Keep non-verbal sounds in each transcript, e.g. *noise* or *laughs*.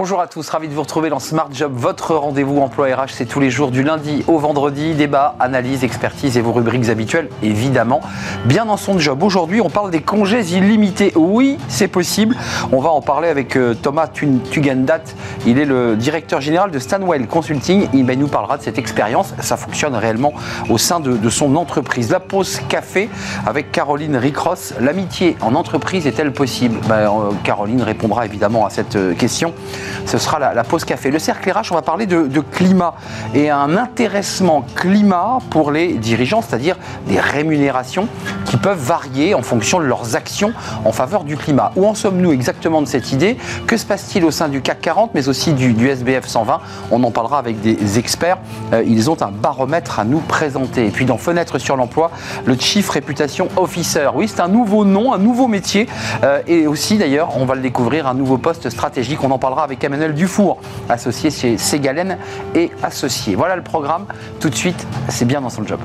Bonjour à tous, ravi de vous retrouver dans Smart Job, votre rendez-vous emploi RH, c'est tous les jours du lundi au vendredi, débat, analyse, expertise et vos rubriques habituelles, évidemment. Bien dans son job, aujourd'hui on parle des congés illimités. Oui, c'est possible. On va en parler avec euh, Thomas Tugendat, il est le directeur général de Stanwell Consulting. Il nous parlera de cette expérience, ça fonctionne réellement au sein de, son entreprise. La pause café avec Caroline Ricross, l'amitié en entreprise est-elle possible? Ben, euh, Caroline répondra évidemment à cette euh, question ce sera la, pause café. Le cercle RH, on va parler de, climat et un intéressement climat pour les dirigeants, c'est-à-dire des rémunérations qui peuvent varier en fonction de leurs actions en faveur du climat. Où en sommes-nous exactement de cette idée? Que se passe-t-il au sein du CAC 40, mais aussi du, SBF 120 On en parlera avec des experts. Euh, ils ont un baromètre à nous présenter. Et puis dans Fenêtre sur l'emploi, le Chief Réputation Officer. Oui, c'est un nouveau nom, un nouveau métier. Euh, et aussi d'ailleurs, on va le découvrir, un nouveau poste stratégique. On en parlera avec Emmanuel Dufour, associé chez Ségalen et associé. Voilà le programme. Tout de suite, c'est bien dans son job.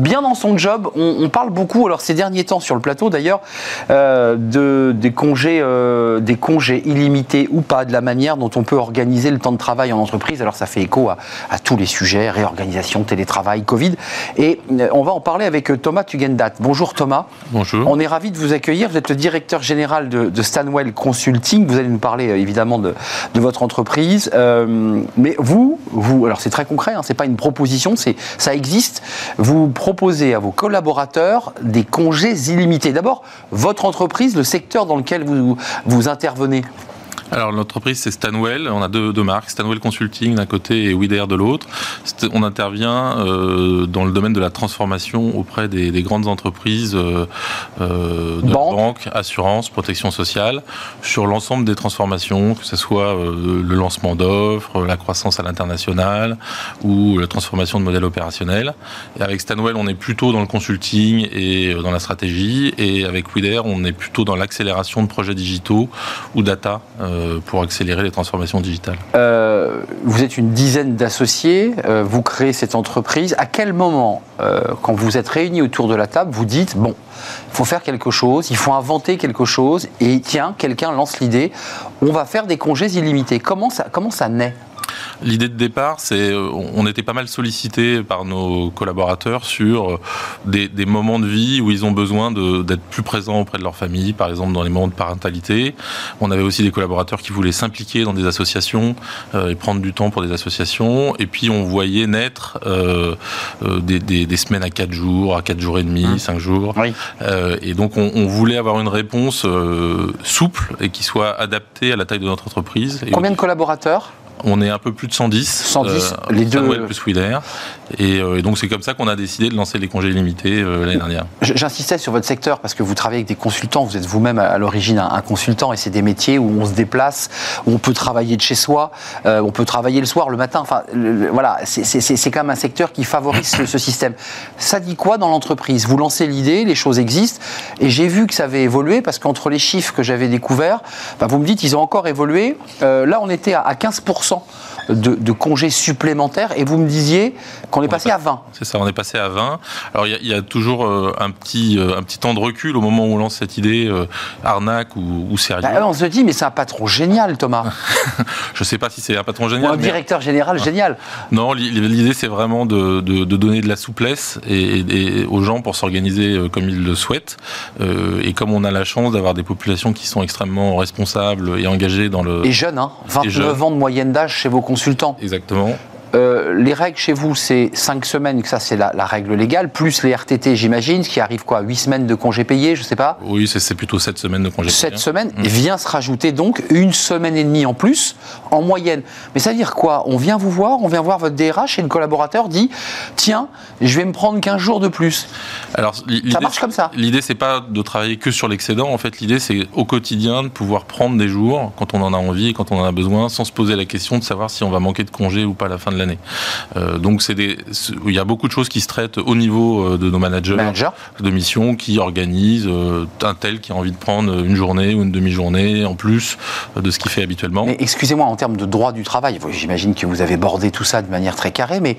Bien dans son job. On, parle beaucoup, alors ces derniers temps sur le plateau d'ailleurs, euh, de, des, congés, euh, des congés illimités ou pas, de la manière dont on peut organiser le temps de travail en entreprise. Alors ça fait écho à, tous les sujets, réorganisation, télétravail, Covid. Et euh, on va en parler avec Thomas Tugendat. Bonjour Thomas. Bonjour. On est ravi de vous accueillir. Vous êtes le directeur général de, Stanwell Consulting. Vous allez nous parler évidemment de, votre entreprise. mais vous, vous, alors c'est très concret, hein, c'est pas une proposition, c'est ça existe. Vous proposer à vos collaborateurs des congés illimités. D'abord, votre entreprise, le secteur dans lequel vous, vous intervenez alors l'entreprise c'est Stanwell, on a deux, deux marques, Stanwell Consulting d'un côté et Wider de l'autre. On intervient euh, dans le domaine de la transformation auprès des, des grandes entreprises euh, euh de Banque. banque, assurance, protection sociale, sur l'ensemble des transformations, que ce soit euh, le lancement d'offres, la croissance à l'international ou la transformation de modèles opérationnels. Et avec Stanwell on est plutôt dans le consulting et euh, dans la stratégie et avec Wider on est plutôt dans l'accélération de projets digitaux ou data. Euh, pour accélérer les transformations digitales euh, Vous êtes une dizaine d'associés, euh, vous créez cette entreprise. À quel moment, quand vous êtes réunis autour de la table, vous dites, bon, il faut faire quelque chose, il faut inventer quelque chose, et tiens, quelqu'un lance l'idée, on va faire des congés illimités. Comment ça, comment ça naît? L'idée de départ, c'est euh, on était pas mal sollicité par nos collaborateurs sur euh, des, moments de vie où ils ont besoin d'être plus présents auprès de leur famille, par exemple dans les moments de parentalité. On avait aussi des collaborateurs qui voulaient s'impliquer dans des associations euh, et prendre du temps pour des associations. Et puis on voyait naître des, semaines à 4 jours, à 4 jours et demi, 5 mmh. jours. et donc on, on, voulait avoir une réponse souple et qui soit adaptée à la taille de notre entreprise. Combien de collaborateurs? On est un peu plus de 110. 110, euh, les deux. plus Wheeler. Euh, et, donc c'est comme ça qu'on a décidé de lancer les congés illimités euh, l'année dernière. J'insistais sur votre secteur parce que vous travaillez avec des consultants. Vous êtes vous-même à, l'origine un, consultant et c'est des métiers où on se déplace, où on peut travailler de chez soi, on peut travailler le soir, le matin. Enfin, voilà, c'est quand même un secteur qui favorise ce, système. Ça dit quoi dans l'entreprise? Vous lancez l'idée, les choses existent, et j'ai vu que ça avait évolué parce qu'entre les chiffres que j'avais découverts, bah, vous me dites ils ont encore évolué. là, on était à 15% 100 de, congés supplémentaires et vous me disiez qu'on est passé à 20. C'est ça, on est passé à 20. Alors il y, a toujours euh, un, petit, euh, un petit temps de recul au moment où on lance cette idée, euh, arnaque ou, sérieux. Bah, on se dit, mais c'est un patron génial, Thomas. *laughs* Je ne sais pas si c'est un patron génial. Ou un directeur général génial. Non, l'idée c'est vraiment de, donner de la souplesse et, aux gens pour s'organiser comme ils le souhaitent. et comme on a la chance d'avoir des populations qui sont extrêmement responsables et engagées dans le... Et jeunes, hein 29 ans de moyenne d'âge chez vos Exactement. Euh, les règles chez vous, c'est 5 semaines, que ça c'est la, règle légale, plus les RTT, j'imagine, ce qui arrive quoi 8 semaines de congés payés, je sais pas Oui, c'est plutôt 7 semaines de congés payés. 7 semaines, et mmh. vient se rajouter donc une semaine et demie en plus, en moyenne. Mais ça veut dire quoi? On vient vous voir, on vient voir votre DRH et le collaborateur dit Tiens, je vais me prendre 15 jours de plus. Alors, ça marche comme ça L'idée, c'est pas de travailler que sur l'excédent. En fait, l'idée, c'est au quotidien de pouvoir prendre des jours quand on en a envie et quand on en a besoin, sans se poser la question de savoir si on va manquer de congés ou pas à la fin de l'année. donc c'est des, il y a beaucoup de choses qui se traitent au niveau de nos managers Manager. de mission qui organisent un tel qui a envie de prendre une journée ou une demi-journée en plus de ce qu'il fait habituellement. Mais excusez-moi, en termes de droit du travail, j'imagine que vous avez bordé tout ça de manière très carrée, mais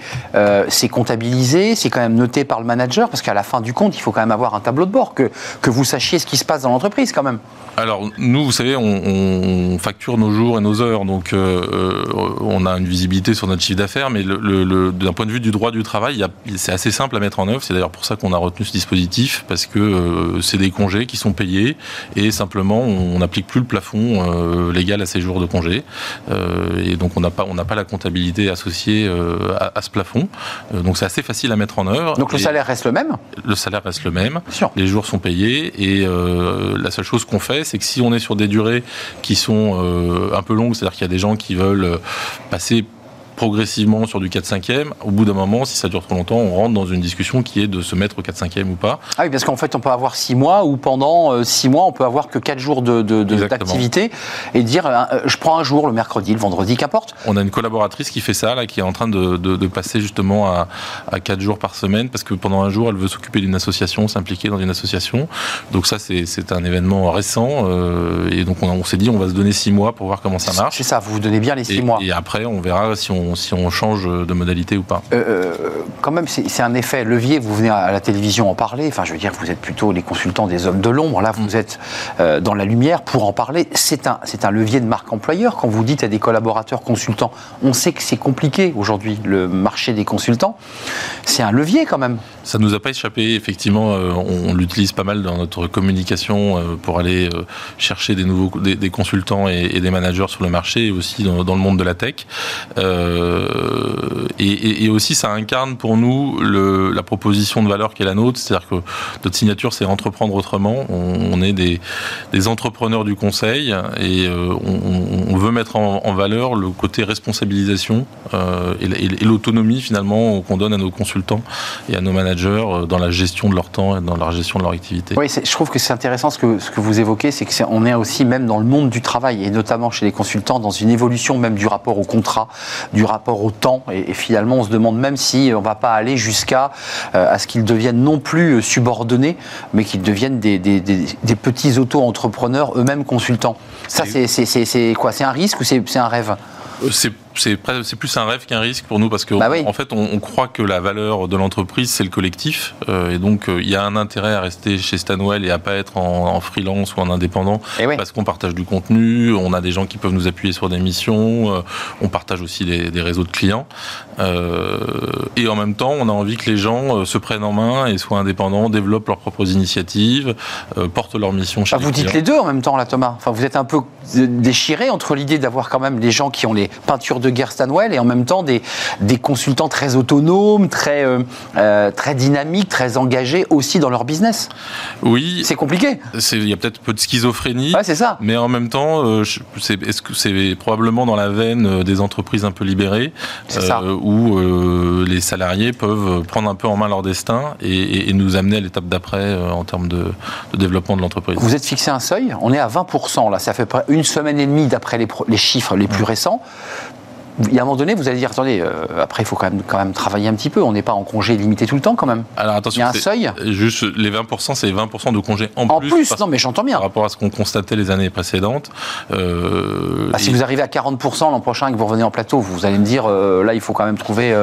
c'est comptabilisé, c'est quand même noté par le manager, parce qu'à la fin du compte, il faut quand même avoir un tableau de bord, que, que vous sachiez ce qui se passe dans l'entreprise quand même. Alors nous, vous savez, on, facture nos jours et nos heures, donc euh, on a une visibilité sur notre chiffre d'affaires, mais le, d'un point de vue du droit du travail, c'est assez simple à mettre en œuvre. C'est d'ailleurs pour ça qu'on a retenu ce dispositif, parce que euh, c'est des congés qui sont payés et simplement on n'applique plus le plafond euh, légal à ces jours de congés, et donc on n'a pas on n'a pas la comptabilité associée à, ce plafond. donc c'est assez facile à mettre en œuvre. Donc le salaire reste le même? Le salaire reste le même. Les jours sont payés et la seule chose qu'on fait c'est que si on est sur des durées qui sont euh, un peu longues, c'est-à-dire qu'il y a des gens qui veulent euh, passer progressivement sur du 4-5e. Au bout d'un moment, si ça dure trop longtemps, on rentre dans une discussion qui est de se mettre au 4-5e ou pas. Ah oui, parce qu'en fait, on peut avoir 6 mois ou pendant 6 euh, mois, on peut avoir que 4 jours d'activité de, et dire euh, je prends un jour, le mercredi, le vendredi, qu'importe. On a une collaboratrice qui fait ça, là, qui est en train de, passer justement à, à 4 jours par semaine parce que pendant un jour, elle veut s'occuper d'une association, s'impliquer dans une association. Donc ça, c'est un événement récent euh, et donc on, s'est dit on va se donner 6 mois pour voir comment ça marche. C'est ça, vous vous donnez bien les 6 mois. Et après, on verra si on si on change de modalité ou pas. Euh, euh, quand même, c'est un effet levier. Vous venez à la télévision en parler. Enfin, je veux dire, vous êtes plutôt les consultants des hommes de l'ombre. Là, vous mm. êtes euh, dans la lumière pour en parler. C'est un, un levier de marque employeur. Quand vous dites à des collaborateurs consultants, on sait que c'est compliqué aujourd'hui, le marché des consultants. C'est un levier quand même. Ça ne nous a pas échappé. Effectivement, on, l'utilise pas mal dans notre communication pour aller chercher des nouveaux des, consultants et, des managers sur le marché et aussi dans, dans le monde de la tech. Euh, et, aussi, ça incarne pour nous la proposition de valeur qui est la nôtre. C'est-à-dire que notre signature, c'est entreprendre autrement. On, est des, entrepreneurs du conseil et euh, on, veut mettre en, valeur le côté responsabilisation euh, et, l'autonomie finalement qu'on donne à nos consultants et à nos managers dans la gestion de leur temps et dans la gestion de leur activité. Oui, je trouve que c'est intéressant ce que, vous évoquez, c'est qu'on est aussi même dans le monde du travail et notamment chez les consultants dans une évolution même du rapport au contrat, du rapport au temps. Et, finalement, on se demande même si on ne va pas aller jusqu'à euh, à ce qu'ils deviennent non plus euh, subordonnés, mais qu'ils deviennent des, petits auto-entrepreneurs eux-mêmes consultants. Ça, c'est quoi? C'est un risque ou c'est un rêve? Euh, c'est plus un rêve qu'un risque pour nous parce qu'en bah en fait, on, croit que la valeur de l'entreprise, c'est le collectif. Euh, et donc, euh, il y a un intérêt à rester chez Stanwell et à pas être en, freelance ou en indépendant eh parce qu'on partage du contenu, on a des gens qui peuvent nous appuyer sur des missions, euh, on partage aussi des, réseaux de clients. et en même temps, on a envie que les gens se prennent en main et soient indépendants, développent leurs propres initiatives, portent leur mission chez ah, Vous dites les deux en même temps, là, Thomas. Enfin, vous êtes un peu déchiré entre l'idée d'avoir quand même des gens qui ont les peintures de guerre Stanwell et en même temps des, des consultants très autonomes, très, euh, euh, très dynamiques, très engagés aussi dans leur business. Oui. C'est compliqué. Il y a peut-être un peu de schizophrénie. c'est ça. Mais en même temps, euh, c'est, c'est probablement dans la veine des entreprises un peu libérées où les salariés peuvent prendre un peu en main leur destin et, nous amener à l'étape d'après en termes de, développement de l'entreprise. Vous êtes fixé un seuil, on est à 20%, là, ça fait une semaine et demie d'après les, les chiffres les plus récents il y a un moment donné, vous allez dire, attendez, euh, après, il faut quand même, quand même travailler un petit peu. On n'est pas en congé limité tout le temps, quand même. Alors attention, il y a un seuil. Juste les 20%, c'est 20% de congés en, en plus. non, mais j'entends bien. Par rapport à ce qu'on constatait les années précédentes. Euh, bah, si vous arrivez à 40% l'an prochain et que vous revenez en plateau, vous allez me dire, euh, là, il faut quand même trouver.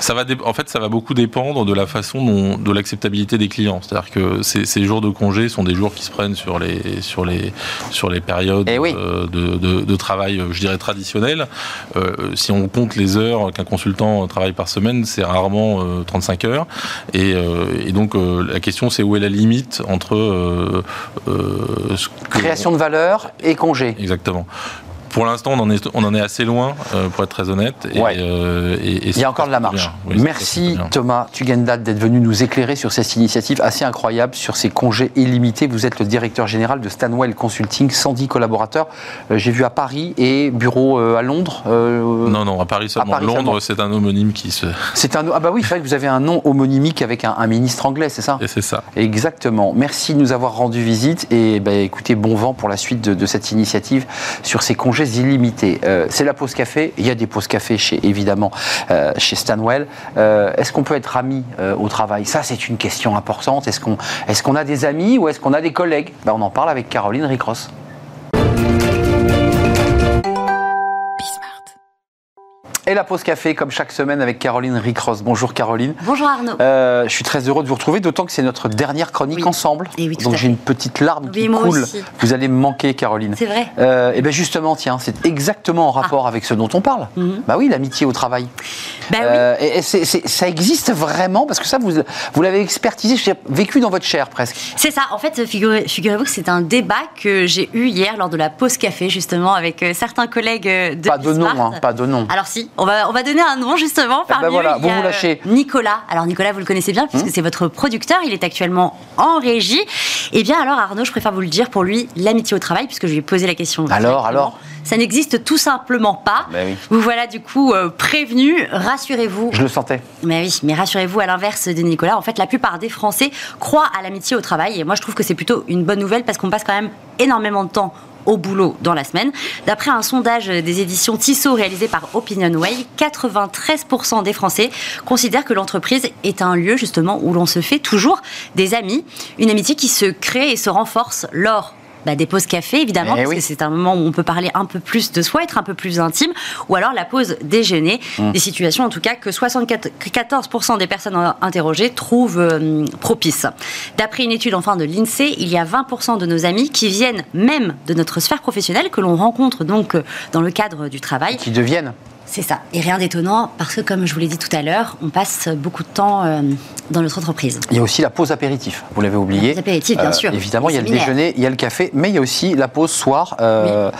Ça va, en fait, ça va beaucoup dépendre de la façon dont, de l'acceptabilité des clients. C'est-à-dire que ces, ces, jours de congés sont des jours qui se prennent sur les, sur les, sur les périodes eh de, de, de, travail, je dirais, traditionnelles. Si on compte les heures qu'un consultant travaille par semaine, c'est rarement 35 euh, heures. Et, euh, donc euh, la question, c'est où est la limite entre création de valeur et congé. Exactement. Pour l'instant, on, en est, on en est assez loin, euh, pour être très honnête. Et, euh, Il y a encore de la marge. Merci Thomas Tugendal d'être venu nous éclairer sur cette initiative assez incroyable, sur ces congés illimités. Vous êtes le directeur général de Stanwell Consulting, 110 collaborateurs. Euh, j'ai vu à Paris et bureau à Londres. non, non, à Paris seulement. Londres, c'est un homonyme qui se. C'est un. Ah bah oui, vous avez un nom homonymique avec un, ministre anglais, c'est ça? Et c'est ça. Exactement. Merci de nous avoir rendu visite et bah, écoutez, bon vent pour la suite de, de cette initiative sur ces congés congés illimités. c'est la pause café. Il y a des pauses café chez, évidemment, chez Stanwell. est-ce qu'on peut être ami au travail? Ça, c'est une question importante. Est-ce qu'on est qu'on a des amis ou est-ce qu'on a des collègues? Ben, On en parle avec Caroline Ricross. Et la pause café, comme chaque semaine, avec Caroline Ricross. Bonjour Caroline. Bonjour Arnaud. Euh, je suis très heureux de vous retrouver, d'autant que c'est notre dernière chronique ensemble. Et oui, Donc j'ai une petite larme qui coule. Vous allez me manquer, Caroline. C'est vrai. Euh, et bien justement, tiens, c'est exactement en rapport ah. avec ce dont on parle. Mhm. Bah oui, l'amitié au travail. Bah oui. Euh, et, ça existe vraiment? Parce que ça, vous, vous l'avez expertisé, vécu dans votre chair presque. C'est ça. En fait, figurez-vous que c'est un débat que j'ai eu hier lors de la pause café, justement, avec certains collègues de. Pas de nom, hein, pas de nom. Alors si, on va, on va donner un nom justement. Eh ben Parmi voilà, vous vous lâchez. Nicolas. Alors Nicolas, vous le connaissez bien puisque hmm. c'est votre producteur. Il est actuellement en régie. Eh bien alors Arnaud, je préfère vous le dire pour lui, l'amitié au travail, puisque je lui ai posé la question. Alors, alors ça n'existe tout simplement pas. Ben vous voilà du coup euh, prévenu, rassurez-vous. Je le sentais. Mais oui, mais rassurez-vous, à l'inverse de Nicolas, en fait, la plupart des Français croient à l'amitié au travail. Et moi, je trouve que c'est plutôt une bonne nouvelle parce qu'on passe quand même énormément de temps au boulot dans la semaine. D'après un sondage des éditions Tissot réalisé par OpinionWay, 93% des Français considèrent que l'entreprise est un lieu justement où l'on se fait toujours des amis, une amitié qui se crée et se renforce lors bah, des pauses café, évidemment, eh parce que c'est un moment où on peut parler un peu plus de soi, être un peu plus intime, ou alors la pause déjeuner, mmh. des situations en tout cas que 74% des personnes interrogées trouvent euh, propices. D'après une étude enfin de l'INSEE, il y a 20% de nos amis qui viennent même de notre sphère professionnelle, que l'on rencontre donc euh, dans le cadre du travail. Qui deviennent c'est ça. Et rien d'étonnant parce que, comme je vous l'ai dit tout à l'heure, on passe beaucoup de temps euh, dans notre entreprise. Il y a aussi la pause apéritif, vous l'avez oublié. La pause apéritif, bien euh, sûr. Évidemment, il y a le déjeuner, il y a le café, mais il y a aussi la pause soir, euh,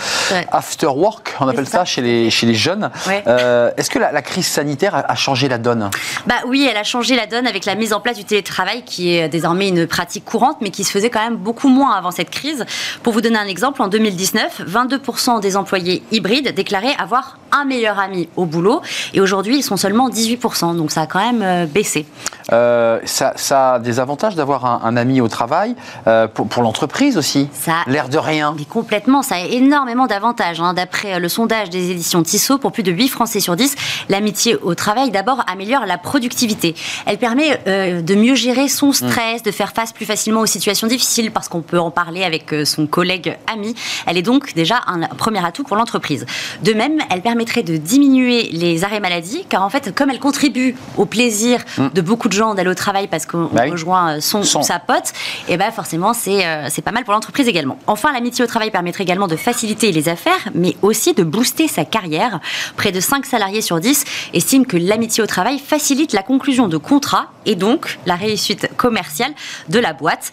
after work, on appelle ça. chez, les, chez les jeunes. Est-ce que la, crise sanitaire a, changé la donne? Bah, Oui, elle a changé la donne avec la mise en place du télétravail qui est désormais une pratique courante, mais qui se faisait quand même beaucoup moins avant cette crise. Pour vous donner un exemple, en 2019, 22% des employés hybrides déclaraient avoir un meilleur ami au boulot. Et aujourd'hui, ils sont seulement 18%. Donc ça a quand même euh, baissé. Euh, ça, a des avantages d'avoir un, ami au travail, euh, pour, l'entreprise aussi. Ça, L'air de rien. Mais complètement, ça a énormément d'avantages. Hein. D'après le sondage des éditions Tissot, pour plus de 8 Français sur 10, l'amitié au travail d'abord améliore la productivité. Elle permet de mieux gérer son mm. stress, de faire face plus facilement aux situations difficiles parce qu'on peut en parler avec son collègue ami. Elle est donc déjà un premier atout pour l'entreprise. De même, elle permettrait de diminuer les arrêts maladie, car en fait, comme elle contribue au plaisir mm. de beaucoup de gens d'aller au travail parce qu'on bah rejoint euh, son, sa pote, et eh ben forcément, c'est euh, pas mal pour l'entreprise également. Enfin, l'amitié au travail permettrait également de faciliter les affaires, mais aussi de booster sa carrière. Près de 5 salariés sur 10 estiment que l'amitié au travail facilite la conclusion de contrats et donc la réussite commerciale de la boîte.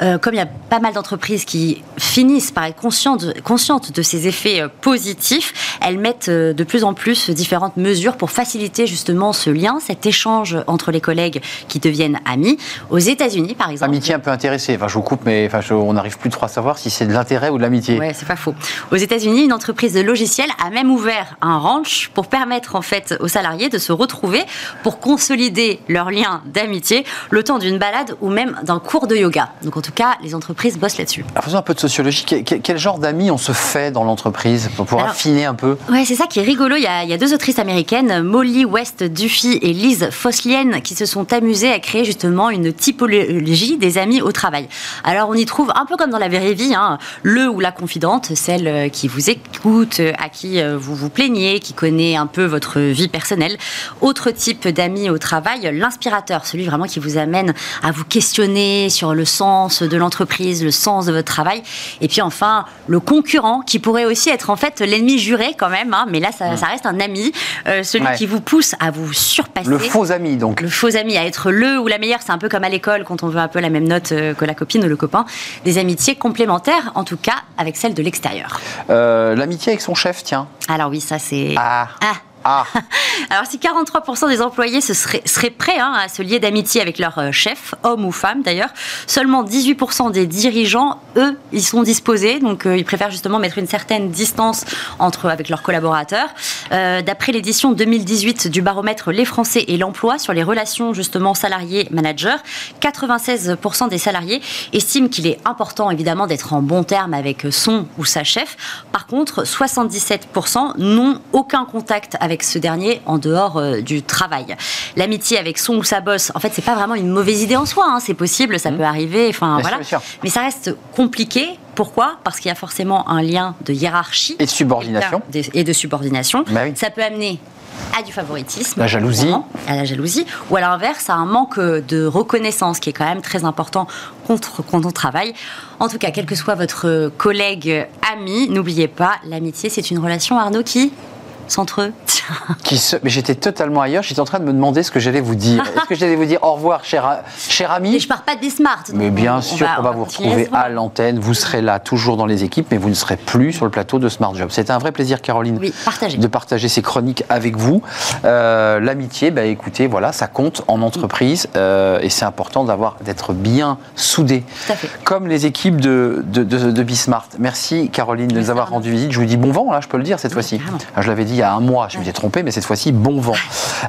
Euh, comme il y a pas mal d'entreprises qui finissent par être conscientes, conscientes de ces effets positifs, elles mettent de plus en plus différentes mesures pour faciliter justement ce lien, cet échange entre les collègues qui deviennent amis. Aux États-Unis, par exemple. Amitié un peu intéressée. Enfin, je vous coupe, mais enfin, on n'arrive plus trop à savoir si c'est de l'intérêt ou de l'amitié. Ouais, c'est pas faux. Aux États-Unis, une entreprise de logiciels a même ouvert un ranch pour permettre en fait aux salariés de se retrouver pour consolider leur lien d'amitié le temps d'une balade ou même d'un cours de yoga. Donc en tout cas, les entreprises bossent là-dessus. faisons un peu de sociologie. Quel, genre d'amis on se fait dans l'entreprise pour affiner un peu? Ouais, c'est ça qui est rigolo. Il y a il y a deux autrices américaines, Molly West Duffy et Liz Fosslienne, qui se sont amusées à créer justement une typologie des amis au travail. Alors on y trouve un peu comme dans la vraie vie, hein, le ou la confidente, celle euh, qui vous écoute, euh, à qui euh, vous vous plaignez, qui connaît un peu votre vie personnelle. Autre type d'amis au travail, l'inspirateur, celui vraiment qui vous amène à vous questionner sur le sens de l'entreprise, le sens de votre travail. Et puis enfin, le concurrent, qui pourrait aussi être en fait l'ennemi juré quand même, hein, mais là ça, ça reste un ami, euh, celui qui vous pousse à vous surpasser. Le faux ami, donc. Le faux ami, à être le ou la meilleure. C'est un peu comme à l'école, quand on veut un peu la même note euh, que la copine ou le copain. Des amitiés complémentaires, en tout cas, avec celle de l'extérieur. Euh, l'amitié avec son chef, tiens. Alors oui, ça c'est... Ah. ah Ah. *laughs* Alors si 43% des employés se seraient, prêts hein, à se lier d'amitié avec leur euh, chef, homme ou femme d'ailleurs, seulement 18% des dirigeants, eux, ils sont disposés, donc euh, ils préfèrent justement mettre une certaine distance entre avec leurs collaborateurs. Euh, D'après l'édition 2018 du baromètre Les Français et l'emploi sur les relations justement salariés-managers, 96% des salariés estiment qu'il est important évidemment d'être en bon terme avec son ou sa chef. Par contre, 77% n'ont aucun contact avec ce dernier en dehors euh, du travail. L'amitié avec son ou sa boss, en fait, c'est pas vraiment une mauvaise idée en soi. hein, c'est possible, ça peut arriver. Enfin voilà. sûr. Mais ça reste compliqué. Pourquoi? Parce qu'il y a forcément un lien de hiérarchie Et de subordination. et de- et de subordination. Bah oui. Ça peut amener à du favoritisme. La jalousie. À la jalousie. Ou à l'inverse, à un manque de reconnaissance qui est quand même très important contre, quand on travaille. En tout cas, quel que soit votre collègue, ami, n'oubliez pas, l'amitié, c'est une relation, Arnaud, qui s'entre Qui se... Mais j'étais totalement ailleurs. J'étais en train de me demander ce que j'allais vous dire. Est-ce que j'allais vous dire au revoir, cher, a- cher ami? Mais je pars pas des smart. Mais bien sûr qu'on va vous retrouver à l'antenne. Vous serez là, toujours dans les équipes, mais vous ne serez plus sur le plateau de Smart Job. C'était un vrai plaisir, Caroline, Oui, de partager ces chroniques avec vous. Euh, L'amitié, bah, écoutez, voilà, ça compte en entreprise euh, et c'est important d'avoir d'être bien fait. Comme les équipes de, de, de, de Bismart. Merci Caroline de nous avoir rendu visite. Je vous dis bon vent, là, je peux le dire cette fois-ci. Ah, Je l'avais dit il y a un mois, je m'étais trompé, mais cette fois-ci, bon vent.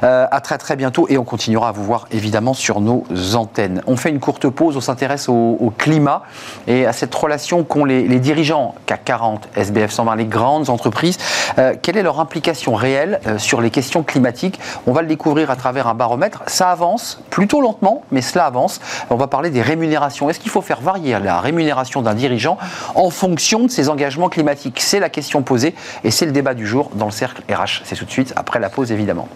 Euh, à très très bientôt et on continuera à vous voir évidemment sur nos antennes. On fait une courte pause, on s'intéresse au, au climat et à cette relation qu'ont les, les dirigeants CAC 40, SBF 120, les grandes entreprises. Euh, quelle est leur implication réelle euh, sur les questions climatiques? On va le découvrir à travers un baromètre. Ça avance plutôt lentement, mais cela avance. On va parler des rémunérations. Est-ce qu'il faut faire varier la rémunération d'un dirigeant en fonction de ses engagements climatiques? C'est la question posée et c'est le débat du jour dans le cercle RH. C'est tout de suite après la pause évidemment.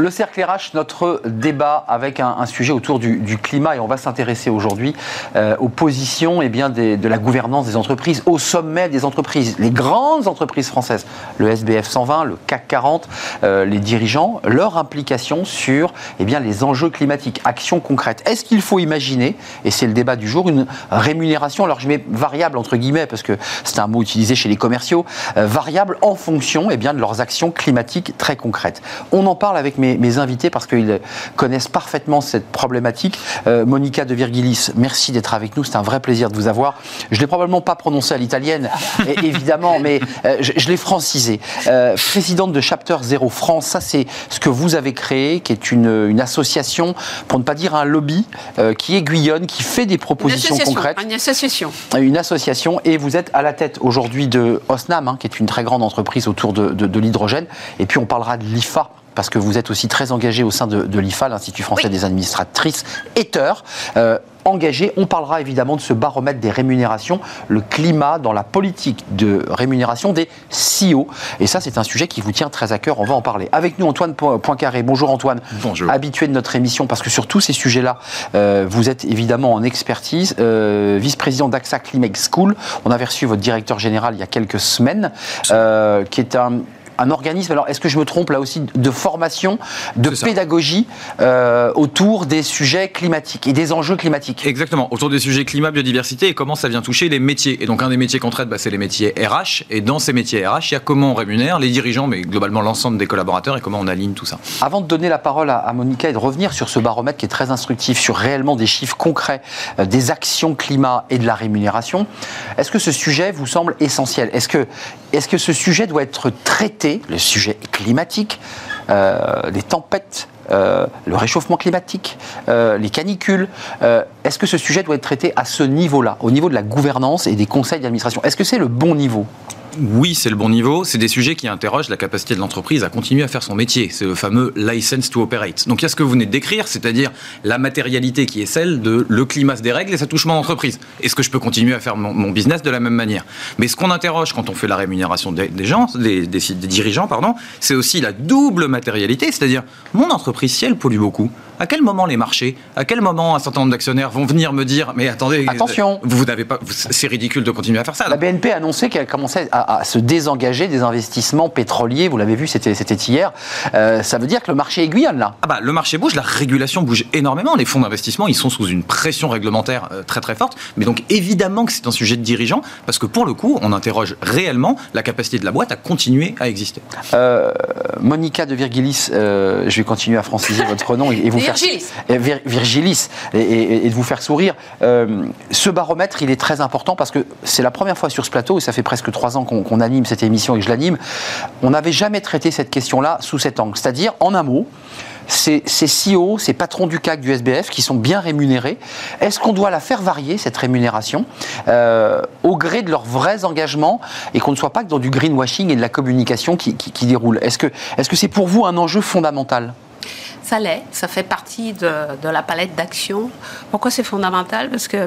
Le cercle RH, notre débat avec un, sujet autour du, climat et on va s'intéresser aujourd'hui euh, aux positions eh bien, de la gouvernance des entreprises, au sommet des entreprises, les grandes entreprises françaises, le SBF 120, le CAC 40, euh, les dirigeants, leur implication sur eh bien, les enjeux climatiques, actions concrètes. Est-ce qu'il faut imaginer, et c'est le débat du jour, une rémunération, alors je mets variable entre guillemets parce que c'est un mot utilisé chez les commerciaux, euh, variable en fonction eh bien, de leurs actions climatiques très concrètes. On en parle avec mes, mes invités parce qu'ils connaissent parfaitement cette problématique. Euh, Monica de Virgilis, merci d'être avec nous, c'est un vrai plaisir de vous avoir. Je ne l'ai probablement pas prononcé à l'italienne, *laughs* évidemment, mais euh, je, je l'ai francisé. Euh, présidente de Chapter Zero France, ça c'est ce que vous avez créé, qui est une, une association, pour ne pas dire un lobby, qui aiguillonne, qui fait des propositions concrètes Une association. une association et vous êtes à la tête aujourd'hui de Osnam, hein, qui est une très grande entreprise autour de, de- de l'hydrogène. Et puis on parlera de l'IFA. Parce que vous êtes aussi très engagé au sein de, de l'IFA, l'Institut français Oui. des administratrices Ether. Euh, engagé, on parlera évidemment de ce baromètre des rémunérations, le climat dans la politique de rémunération des CEO. Et ça, c'est un sujet qui vous tient très à cœur. On va en parler. Avec nous, Antoine Po- Poincaré. Bonjour Antoine. Bonjour. Habitué de notre émission, parce que sur tous ces sujets-là, euh, vous êtes évidemment en expertise. Euh, Vice-président d'AXA Climate School. On avait reçu votre directeur général il y a quelques semaines, euh, qui est un un organisme, alors est-ce que je me trompe là aussi, de formation, de pédagogie euh, autour des sujets climatiques et des enjeux climatiques Exactement, autour des sujets climat, biodiversité et comment ça vient toucher les métiers. Et donc un des métiers qu'on traite, bah, c'est les métiers RH. Et dans ces métiers RH, il y a comment on rémunère les dirigeants, mais globalement l'ensemble des collaborateurs et comment on aligne tout ça. Avant de donner la parole à, à Monica et de revenir sur ce baromètre qui est très instructif, sur réellement des chiffres concrets, euh, des actions climat et de la rémunération, est-ce que ce sujet vous semble essentiel? Est-ce que, est que ce sujet doit être traité, le sujet climatique, euh, les tempêtes euh, le réchauffement climatique, euh, les canicules. euh, Est-ce que ce sujet doit être traité à ce niveau-là, au niveau de la gouvernance et des conseils d'administration? Est-ce que c'est le bon niveau? Oui, c'est le bon niveau. C'est des sujets qui interrogent la capacité de l'entreprise à continuer à faire son métier. C'est le fameux license to operate. Donc il y a ce que vous venez de décrire, c'est-à-dire la matérialité qui est celle de le climat se dérègle et ça touche mon entreprise. Est-ce que je peux continuer à faire mon, business de la même manière? Mais ce qu'on interroge quand on fait la rémunération des, gens, des dirigeants, pardon, c'est aussi la double matérialité, c'est-à-dire mon entreprise, si elle pollue beaucoup, À quel moment les marchés, à quel moment un certain nombre d'actionnaires vont venir me dire mais attendez, attention, vous n'avez pas, c'est ridicule de continuer à faire ça. La BNP a annoncé qu'elle commençait à, se désengager des investissements pétroliers. Vous l'avez vu, c'était hier. Euh, ça veut dire que le marché aiguillonne là. Ah bah le marché bouge, la régulation bouge énormément. Les fonds d'investissement, ils sont sous une pression réglementaire euh, très très forte. Mais donc évidemment que c'est un sujet de dirigeant parce que pour le coup, on interroge réellement la capacité de la boîte à continuer à exister. Euh, Monica de Virgilis, je vais continuer à franciser votre nom et, vous. Faire Virgilis et, et, de vous faire sourire. ce baromètre, il est très important parce que c'est la première fois sur ce plateau, et ça fait presque trois ans qu'on anime cette émission et que je l'anime, on n'avait jamais traité cette question-là sous cet angle. C'est-à-dire, en un mot, ces, CEO, ces patrons du CAC, du SBF, qui sont bien rémunérés, est-ce qu'on doit la faire varier, cette rémunération, euh, au gré de leurs vrais engagements et qu'on ne soit pas que dans du greenwashing et de la communication qui, déroule? Est-ce que c'est -ce c'est pour vous un enjeu fondamental? Ça l'est, ça fait partie de, de la palette d'actions. Pourquoi c'est fondamental? Parce que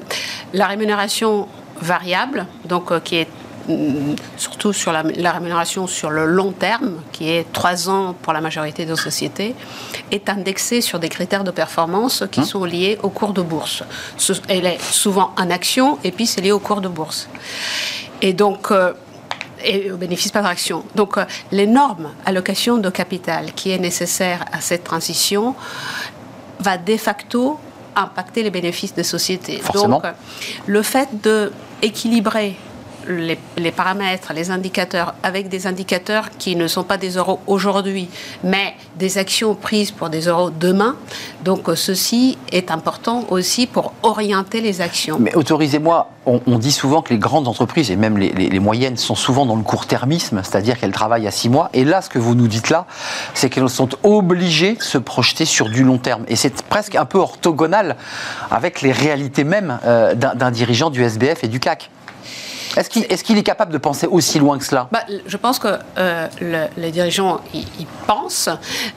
la rémunération variable, donc euh, qui est mm, surtout sur la, rémunération sur le long terme, qui est trois ans pour la majorité des sociétés, est indexée sur des critères de performance qui hein? sont liés au cours de bourse. Elle est souvent en action et puis c'est lié au cours de bourse. Et donc, euh, et au bénéfice par action. Donc, euh, l'énorme allocation de capital qui est nécessaire à cette transition va de facto impacter les bénéfices des sociétés. Donc, le fait d'équilibrer les, paramètres, les indicateurs, avec des indicateurs qui ne sont pas des euros aujourd'hui, mais des actions prises pour des euros demain. Donc ceci est important aussi pour orienter les actions. Mais autorisez-moi, on, dit souvent que les grandes entreprises, et même les, moyennes, sont souvent dans le court-termisme, c'est-à-dire qu'elles travaillent à six mois. Et là, ce que vous nous dites là, c'est qu'elles sont obligées de se projeter sur du long terme. Et c'est presque un peu orthogonal avec les réalités mêmes euh, d'un dirigeant du SBF et du CAC. Est-ce qu'il est, capable de penser aussi loin que cela? Bah, Je pense que euh, les dirigeants y, pensent,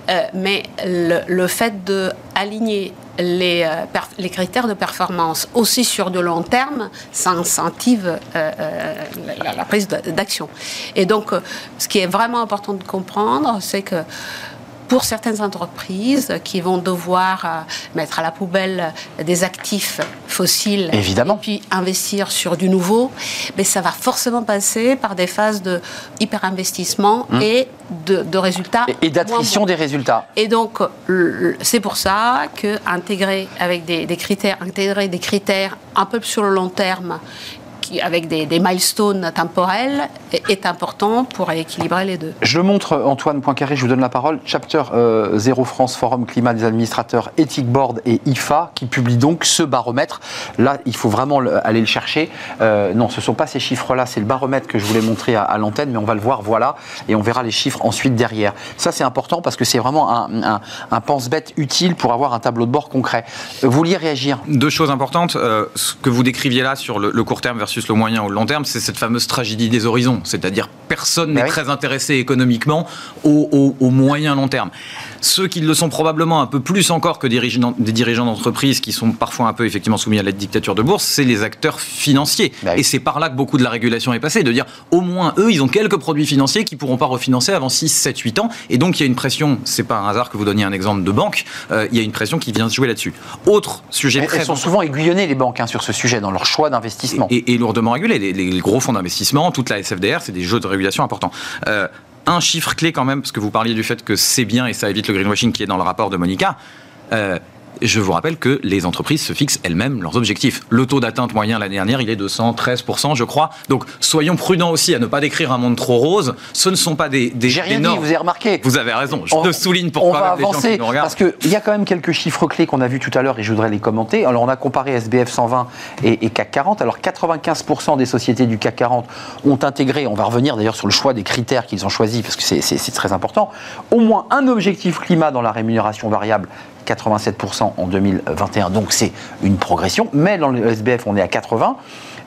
euh, mais le, fait d'aligner les, euh, les critères de performance aussi sur de long terme, ça incentive la, la, prise d'action. Et donc, ce qui est vraiment important de comprendre, c'est que pour certaines entreprises qui vont devoir euh, mettre à la poubelle des actifs fossiles Évidemment. et puis investir sur du nouveau, mais ça va forcément passer par des phases de hyper-investissement hum. et de, résultats. Et, d'attrition des résultats. Et donc, c'est pour ça que intégrer avec des, des critères, intégrer des critères un peu sur le long terme avec des, milestones temporels, est, important pour équilibrer les deux. Je montre, Antoine Poincaré, je vous donne la parole. Chapter 0 euh, France, Forum Climat des administrateurs, Ethic Board et IFA, qui publient donc ce baromètre. Là, il faut vraiment aller le chercher. Euh, non, ce ne sont pas ces chiffres-là, c'est le baromètre que je voulais montrer à, l'antenne, mais on va le voir, voilà, et on verra les chiffres ensuite derrière. Ça, c'est important parce que c'est vraiment un, un, pense-bête utile pour avoir un tableau de bord concret. Vous vouliez réagir? Deux choses importantes. Euh, ce que vous décriviez là sur le, le court terme versus le moyen ou le long terme, c'est cette fameuse tragédie des horizons. C'est-à-dire personne bah n'est très intéressé économiquement au, au, moyen long terme. Ceux qui le sont probablement un peu plus encore que des dirigeants d'entreprise qui sont parfois un peu effectivement soumis à la dictature de bourse, c'est les acteurs financiers. Bah et c'est par là que beaucoup de la régulation est passée, de dire au moins eux, ils ont quelques produits financiers qui pourront pas refinancer avant 6, 7, 8 ans. Et donc il y a une pression, c'est pas un hasard que vous donniez un exemple de banque, euh, il y a une pression qui vient se jouer là-dessus. Autre sujet Elles, très elles sont souvent aiguillonnées les banques hein, sur ce sujet dans leur choix d'investissement. Et, lourdement régulées. Les, gros fonds d'investissement, toute la SFDR, c'est des jeux de régulation importants. Euh, un chiffre clé quand même, parce que vous parliez du fait que c'est bien et ça évite le greenwashing qui est dans le rapport de Monica. Euh, je vous rappelle que les entreprises se fixent elles-mêmes leurs objectifs. Le taux d'atteinte moyen l'année dernière, il est de 113%, je crois. Donc soyons prudents aussi à ne pas décrire un monde trop rose. Ce ne sont pas des, des, J'ai rien dit, vous avez remarqué. Vous avez raison. Je te souligne pourquoi. On va avancer parce qu'il y a quand même quelques chiffres clés qu'on a vus tout à l'heure et je voudrais les commenter. Alors on a comparé SBF 120 et, et CAC 40. Alors 95% des sociétés du CAC 40 ont intégré, on va revenir d'ailleurs sur le choix des critères qu'ils ont choisis parce que c'est très important, au moins un objectif climat dans la rémunération variable 87% en 2021, donc c'est une progression, mais dans le SBF on est à 80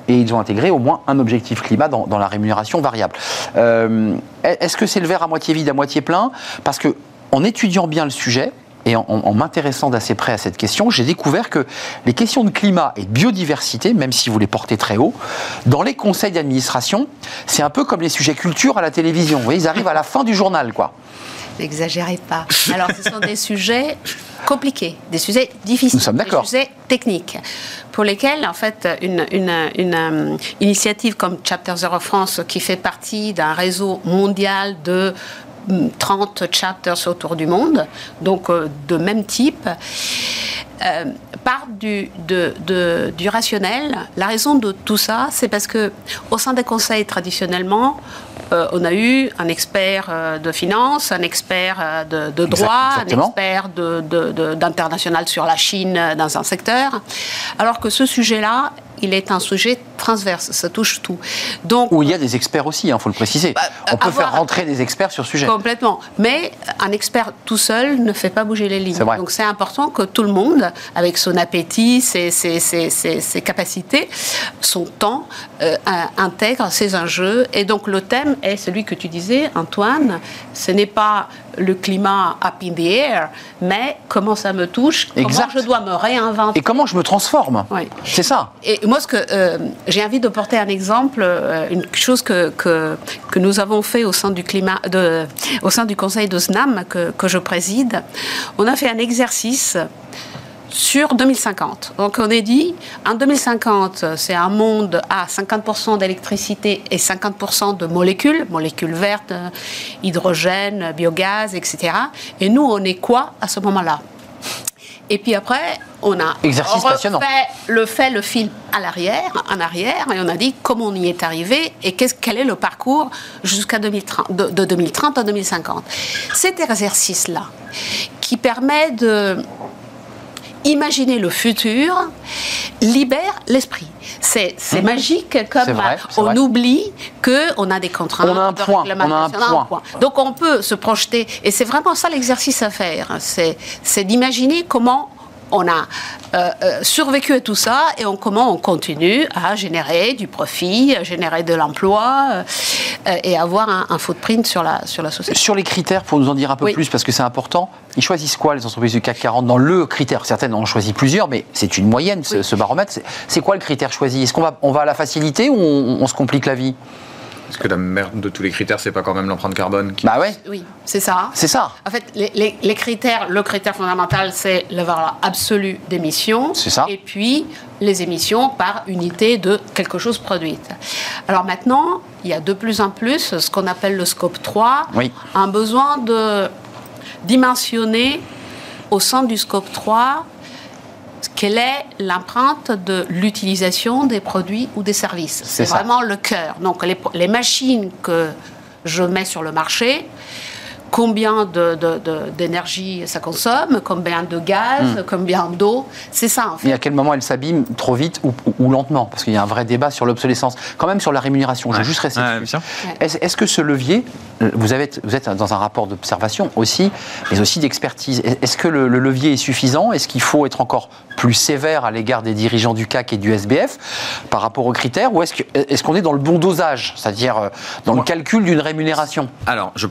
et ils ont intégré au moins un objectif climat dans, la rémunération variable. Euh, est-ce que c'est le verre à moitié vide, à moitié plein? Parce que en étudiant bien le sujet, et en, m'intéressant d'assez près à cette question, j'ai découvert que les questions de climat et de biodiversité, même si vous les portez très haut, dans les conseils d'administration, c'est un peu comme les sujets culture à la télévision. Vous voyez, ils arrivent à la fin du journal, quoi. N'exagérez pas. Alors, ce sont des sujets compliqués, des sujets difficiles, Nous des sujets techniques, pour lesquels, en fait, une, une, une, euh, initiative comme Chapter Zero France, qui fait partie d'un réseau mondial de 30 chapters autour du monde, donc euh, de même type, euh, part du, de- de- du rationnel. La raison de tout ça, c'est parce que au sein des conseils, traditionnellement, euh, on a eu un expert euh, de finance, un expert de, de droit, un expert d'international sur la Chine dans un secteur, alors que ce sujet-là, il est un sujet transverse, ça touche tout. Donc, Où il y a des experts aussi, il faut le préciser. Bah, On peut faire rentrer des experts sur ce sujet. Complètement. Mais un expert tout seul ne fait pas bouger les lignes. Donc c'est important que tout le monde, avec son appétit, ses, ses- ses- ses- ses capacités, son temps, euh, in- intègre ces enjeux. Et donc le thème est celui que tu disais, Antoine. Ce n'est pas le climat up in the air, mais comment ça me touche, Exact. comment je dois me réinventer. Et comment je me transforme Oui. C'est ça. Et moi, ce que euh, j'ai envie de porter un exemple, euh, une chose que, que, nous avons fait au sein du climat, au sein du Conseil de SNAM que, que je préside. On a fait un exercice sur 2050. Donc on est dit, en 2050, c'est un monde à 50% d'électricité et 50% de molécules, molécules vertes, hydrogène, biogaz, etc. Et nous, on est quoi à ce moment-là? Et puis après, on a Exercice le fait le film à l'arrière, en arrière, et on a dit comment on y est arrivé et qu'est-ce, quel est le parcours jusqu'à 2030, de, de 2030 à 2050. Cet exercice-là, qui permet de imaginer le futur, libère l'esprit. C'est, c'est magique comme vrai, on vrai. oublie qu'on a des contraintes. On a un de point, on a un point. Donc on peut se projeter, et c'est vraiment ça l'exercice à faire, c'est d'imaginer comment on a euh, euh, survécu à tout ça et on, comment on continue à générer du profit, à générer de l'emploi euh, euh, et avoir un, un footprint sur la, sur la société. Sur les critères, pour nous en dire un peu Oui. plus, parce que c'est important, ils choisissent quoi les entreprises du CAC 40 dans le critère? Certaines en ont choisi plusieurs, mais c'est une moyenne, ce, ce baromètre. C'est- C'est quoi le critère choisi? Est-ce qu'on va, on va à la facilité ou on, on se complique la vie? Est-ce que la merde de tous les critères, c'est pas quand même l'empreinte carbone qui... Bah ouais, Oui, c'est ça. c'est ça. En fait, les, les- les critères, le critère fondamental, c'est la valeur absolue d'émissions. C'est ça. Et puis, les émissions par unité de quelque chose produite. Alors maintenant, il y a de plus en plus ce qu'on appelle le scope 3, Oui. un besoin de dimensionner au sein du scope 3 quelle est l'empreinte de l'utilisation des produits ou des services? C'est vraiment le cœur. Donc les, les machines que je mets sur le marché, combien de- de- de- d'énergie ça consomme, combien de gaz, combien d'eau, c'est ça en fait. Et à quel moment elle s'abîme trop vite ou, ou- ou lentement? Parce qu'il y a un vrai débat sur l'obsolescence. Quand même sur la rémunération, je vais juste rester Ouais, dessus. Est-ce que ce levier, euh, vous, avez, vous êtes dans un rapport d'observation aussi, mais aussi d'expertise? Est- Est-ce que le, le levier est suffisant? Est-ce qu'il faut être encore plus sévère à l'égard des dirigeants du CAC et du SBF par rapport aux critères? Ou est-ce qu'on est dans le bon dosage, c'est-à-dire euh, dans le calcul d'une rémunération? Alors, je-